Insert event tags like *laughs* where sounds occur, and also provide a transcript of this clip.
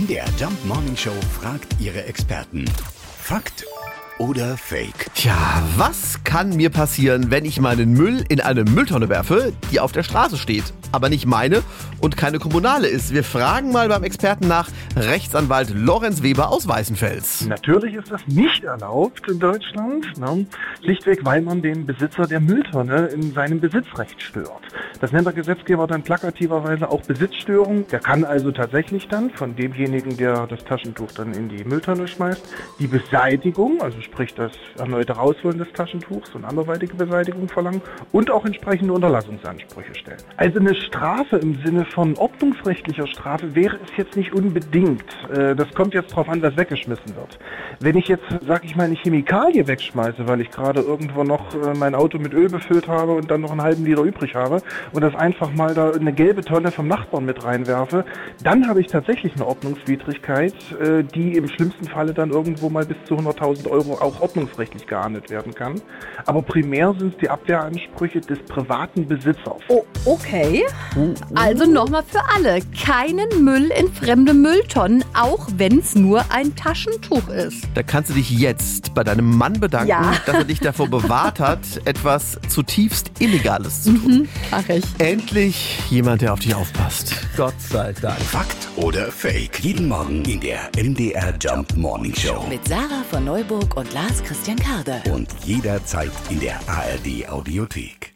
MDR Jump Morning Show fragt ihre Experten. Fakt oder Fake? Tja, was kann mir passieren, wenn ich meinen Müll in eine Mülltonne werfe, die auf der Straße steht, aber nicht meine und keine kommunale ist? Wir fragen mal beim Experten nach Rechtsanwalt Lorenz Weber aus Weißenfels. Natürlich ist das nicht erlaubt in Deutschland, ne? schlichtweg weil man den Besitzer der Mülltonne in seinem Besitzrecht stört. Das nennt der Gesetzgeber dann plakativerweise auch Besitzstörung. Der kann also tatsächlich dann von demjenigen, der das Taschentuch dann in die Mülltonne schmeißt, die Beseitigung, also sprich das erneute Rausholen des Taschentuchs und anderweitige Beseitigung verlangen und auch entsprechende Unterlassungsansprüche stellen. Also eine Strafe im Sinne von ordnungsrechtlicher Strafe wäre es jetzt nicht unbedingt. Äh, Das kommt jetzt drauf an, was weggeschmissen wird. Wenn ich jetzt, sag ich mal, eine Chemikalie wegschmeiße, weil ich gerade irgendwo noch äh, mein Auto mit Öl befüllt habe und dann noch einen halben Liter übrig habe und das einfach mal da in eine gelbe Tonne vom Nachbarn mit reinwerfe, dann habe ich tatsächlich eine Ordnungswidrigkeit, äh, die im schlimmsten Falle dann irgendwo mal bis zu 100.000 Euro auch ordnungsrechtlich geahndet werden kann. Aber primär sind es die Abwehransprüche des privaten Besitzers. Oh, okay. Also nochmal für alle. Keinen Müll in fremde Mülltonnen, auch wenn es nur ein Taschentuch ist. Da kannst du dich jetzt bei deinem Mann bedanken, Ja. dass er dich davor bewahrt hat, *laughs* etwas zutiefst Illegales zu tun. Mach ich. Endlich jemand, der auf dich aufpasst. Gott sei Dank. Fakt oder Fake? Jeden Morgen in der MDR Jump Morning Show. Mit Sarah von Neuburg und Lars Christian Karde. Und jederzeit in der ARD Audiothek.